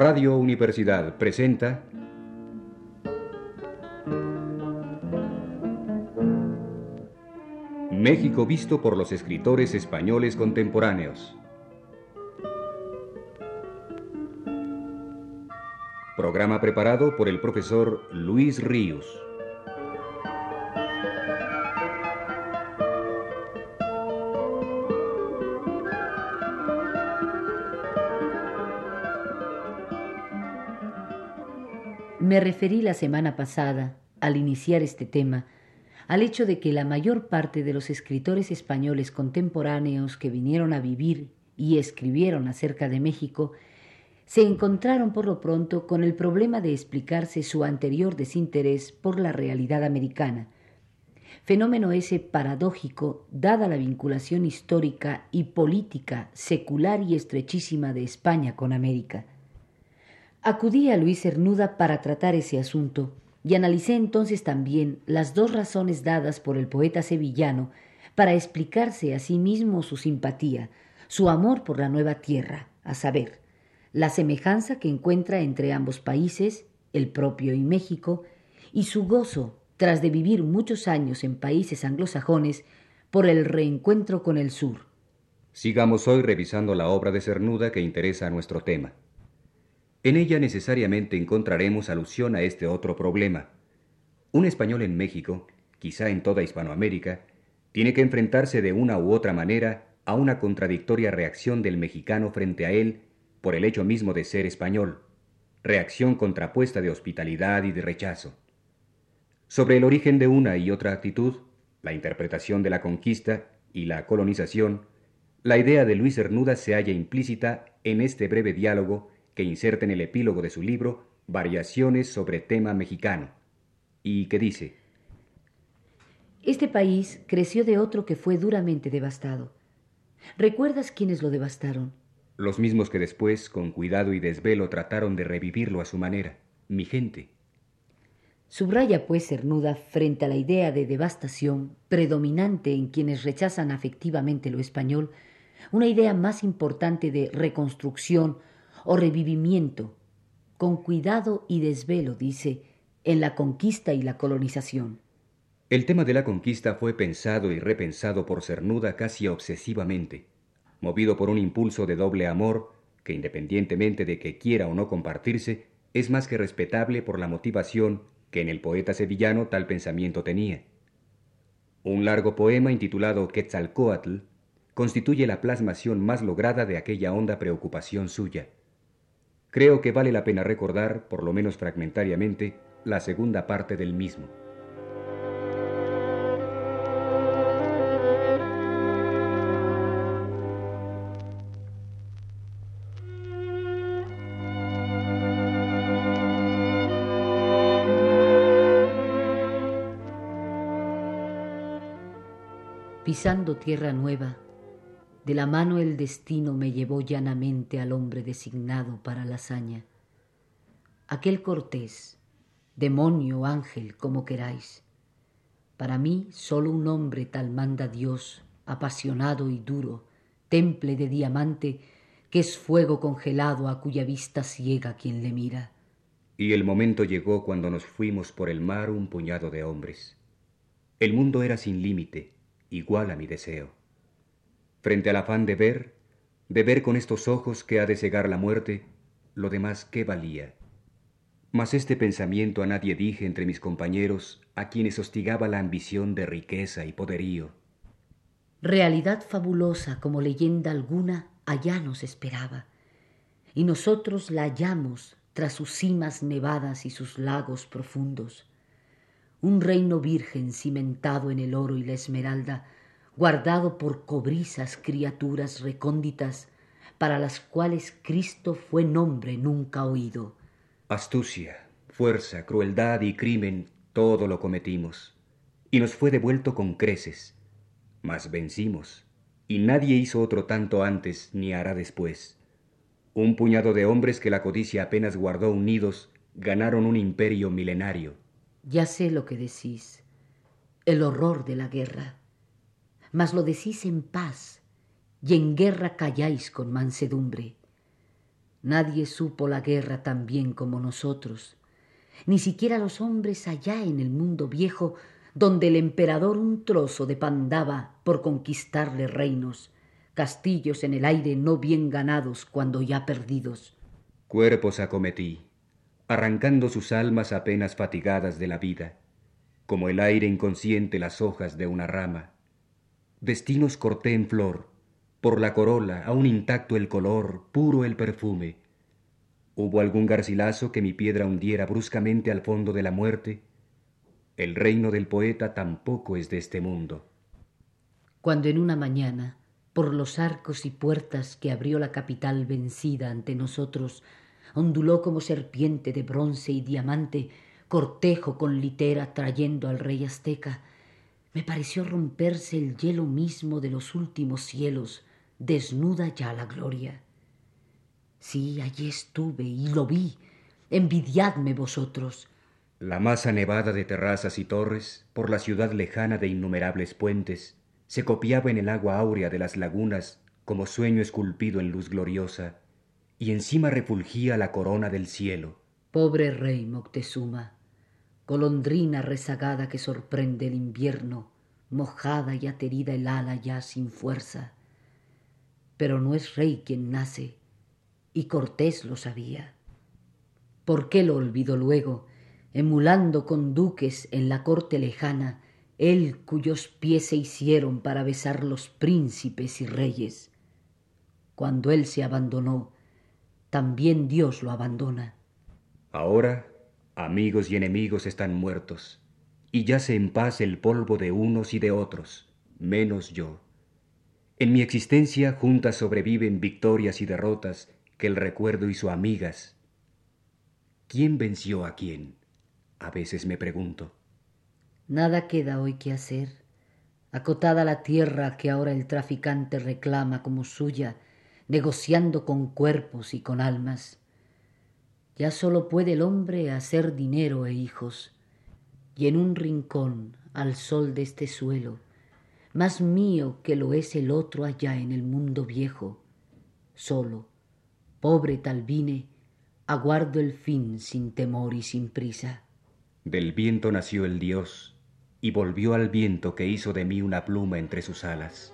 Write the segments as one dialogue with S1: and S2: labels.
S1: Radio Universidad presenta México visto por los escritores españoles contemporáneos. Programa preparado por el profesor Luis Ríos.
S2: Me referí la semana pasada, al iniciar este tema, al hecho de que la mayor parte de los escritores españoles contemporáneos que vinieron a vivir y escribieron acerca de México se encontraron por lo pronto con el problema de explicarse su anterior desinterés por la realidad americana, fenómeno ese paradójico dada la vinculación histórica y política secular y estrechísima de España con América. Acudí a Luis Cernuda para tratar ese asunto y analicé entonces también las dos razones dadas por el poeta sevillano para explicarse a sí mismo su simpatía, su amor por la nueva tierra, a saber, la semejanza que encuentra entre ambos países, el propio y México, y su gozo, tras de vivir muchos años en países anglosajones, por el reencuentro con el sur.
S1: Sigamos hoy revisando la obra de Cernuda que interesa a nuestro tema. En ella necesariamente encontraremos alusión a este otro problema. Un español en México, quizá en toda Hispanoamérica, tiene que enfrentarse de una u otra manera a una contradictoria reacción del mexicano frente a él por el hecho mismo de ser español, reacción contrapuesta de hospitalidad y de rechazo. Sobre el origen de una y otra actitud, la interpretación de la conquista y la colonización, la idea de Luis Cernuda se halla implícita en este breve diálogo que inserta en el epílogo de su libro Variaciones sobre tema mexicano, y que dice,
S2: Este país creció de otro que fue duramente devastado. ¿Recuerdas quiénes lo devastaron?
S1: los mismos que después, con cuidado y desvelo, trataron de revivirlo a su manera, mi gente.
S2: Subraya, pues, Cernuda, frente a la idea de devastación predominante en quienes rechazan afectivamente lo español, una idea más importante de reconstrucción o revivimiento, con cuidado y desvelo, dice, en la conquista y la colonización.
S1: El tema de la conquista fue pensado y repensado por Cernuda casi obsesivamente movido por un impulso de doble amor que independientemente de que quiera o no compartirse, es más que respetable por la motivación que en el poeta sevillano tal pensamiento tenía. Un largo poema intitulado Quetzalcoatl constituye la plasmación más lograda de aquella honda preocupación suya. Creo que vale la pena recordar, por lo menos fragmentariamente, la segunda parte del mismo.
S2: Pisando tierra nueva, de la mano el destino me llevó llanamente al hombre designado para la hazaña. Aquel Cortés, demonio, ángel, como queráis. Para mí solo un hombre tal manda Dios, apasionado y duro, temple de diamante, que es fuego congelado a cuya vista ciega quien le mira.
S1: Y el momento llegó cuando nos fuimos por el mar un puñado de hombres. El mundo era sin límite, igual a mi deseo. Frente al afán de ver, de ver con estos ojos que ha de cegar la muerte, lo demás qué valía. Mas este pensamiento a nadie dije entre mis compañeros, a quienes hostigaba la ambición de riqueza y poderío.
S2: Realidad fabulosa como leyenda alguna allá nos esperaba, y nosotros la hallamos tras sus cimas nevadas y sus lagos profundos un reino virgen cimentado en el oro y la esmeralda, guardado por cobrizas criaturas recónditas, para las cuales Cristo fue nombre nunca oído.
S1: Astucia, fuerza, crueldad y crimen, todo lo cometimos, y nos fue devuelto con creces, mas vencimos, y nadie hizo otro tanto antes ni hará después. Un puñado de hombres que la codicia apenas guardó unidos ganaron un imperio milenario.
S2: Ya sé lo que decís, el horror de la guerra, mas lo decís en paz y en guerra calláis con mansedumbre. Nadie supo la guerra tan bien como nosotros, ni siquiera los hombres allá en el mundo viejo, donde el emperador un trozo de pan daba por conquistarle reinos, castillos en el aire no bien ganados cuando ya perdidos.
S1: Cuerpos acometí, arrancando sus almas apenas fatigadas de la vida, como el aire inconsciente las hojas de una rama. Destinos corté en flor, por la corola, aún intacto el color, puro el perfume. ¿Hubo algún garcilaso que mi piedra hundiera bruscamente al fondo de la muerte? El reino del poeta tampoco es de este mundo.
S2: Cuando en una mañana, por los arcos y puertas que abrió la capital vencida ante nosotros, onduló como serpiente de bronce y diamante, cortejo con litera trayendo al rey azteca, me pareció romperse el hielo mismo de los últimos cielos, desnuda ya la gloria. Sí, allí estuve y lo vi. Envidiadme vosotros.
S1: La masa nevada de terrazas y torres, por la ciudad lejana de innumerables puentes, se copiaba en el agua áurea de las lagunas como sueño esculpido en luz gloriosa, y encima refulgía la corona del cielo.
S2: Pobre rey Moctezuma, golondrina rezagada que sorprende el invierno, mojada y aterida el ala ya sin fuerza pero no es rey quien nace, y Cortés lo sabía. ¿Por qué lo olvidó luego, emulando con duques en la corte lejana, él cuyos pies se hicieron para besar los príncipes y reyes? Cuando él se abandonó, también Dios lo abandona.
S1: Ahora amigos y enemigos están muertos, y yace en paz el polvo de unos y de otros, menos yo. En mi existencia juntas sobreviven victorias y derrotas que el recuerdo hizo amigas. ¿Quién venció a quién? A veces me pregunto.
S2: Nada queda hoy que hacer. Acotada la tierra que ahora el traficante reclama como suya, negociando con cuerpos y con almas. Ya solo puede el hombre hacer dinero e hijos, y en un rincón, al sol de este suelo, más mío que lo es el otro allá en el mundo viejo. Solo, pobre tal vine, aguardo el fin sin temor y sin prisa.
S1: Del viento nació el Dios, y volvió al viento que hizo de mí una pluma entre sus alas.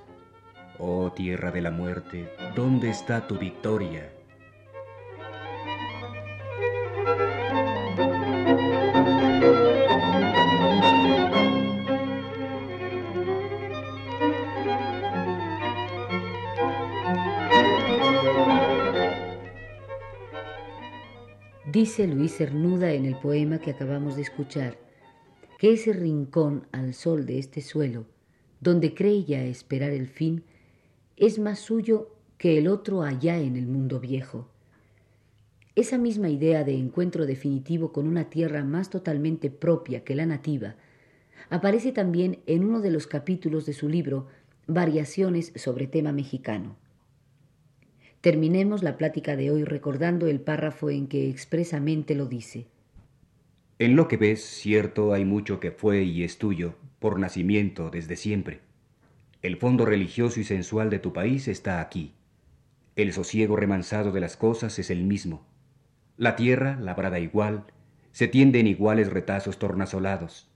S1: Oh tierra de la muerte, ¿dónde está tu victoria?
S2: Dice Luis Cernuda en el poema que acabamos de escuchar que ese rincón al sol de este suelo, donde creía esperar el fin, es más suyo que el otro allá en el mundo viejo. Esa misma idea de encuentro definitivo con una tierra más totalmente propia que la nativa aparece también en uno de los capítulos de su libro Variaciones sobre tema mexicano. Terminemos la plática de hoy recordando el párrafo en que expresamente lo dice.
S1: En lo que ves, cierto, hay mucho que fue y es tuyo, por nacimiento, desde siempre. El fondo religioso y sensual de tu país está aquí. El sosiego remansado de las cosas es el mismo. La tierra, labrada igual, se tiende en iguales retazos tornasolados.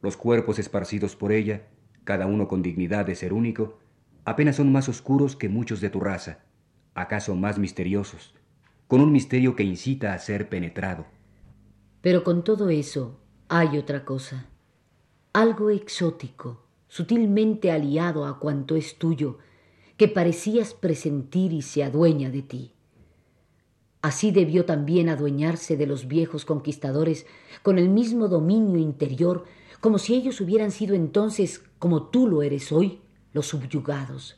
S1: Los cuerpos esparcidos por ella, cada uno con dignidad de ser único, apenas son más oscuros que muchos de tu raza acaso más misteriosos, con un misterio que incita a ser penetrado.
S2: Pero con todo eso hay otra cosa, algo exótico, sutilmente aliado a cuanto es tuyo, que parecías presentir y se adueña de ti. Así debió también adueñarse de los viejos conquistadores con el mismo dominio interior, como si ellos hubieran sido entonces, como tú lo eres hoy, los subyugados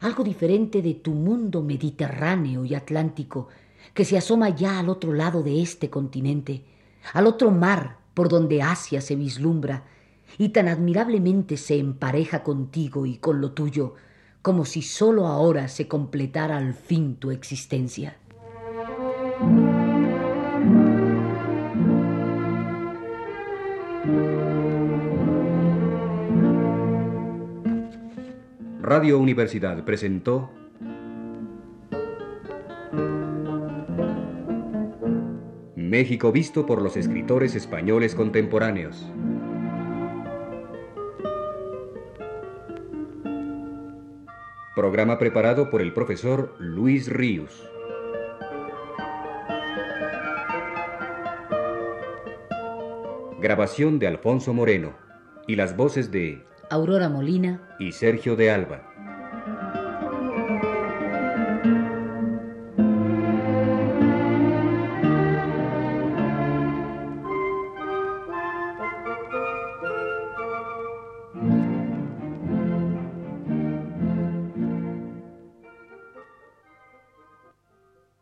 S2: algo diferente de tu mundo mediterráneo y atlántico, que se asoma ya al otro lado de este continente, al otro mar por donde Asia se vislumbra, y tan admirablemente se empareja contigo y con lo tuyo, como si sólo ahora se completara al fin tu existencia.
S1: Radio Universidad presentó México visto por los escritores españoles contemporáneos. Programa preparado por el profesor Luis Ríos. Grabación de Alfonso Moreno y las voces de
S2: Aurora Molina
S1: y Sergio de Alba.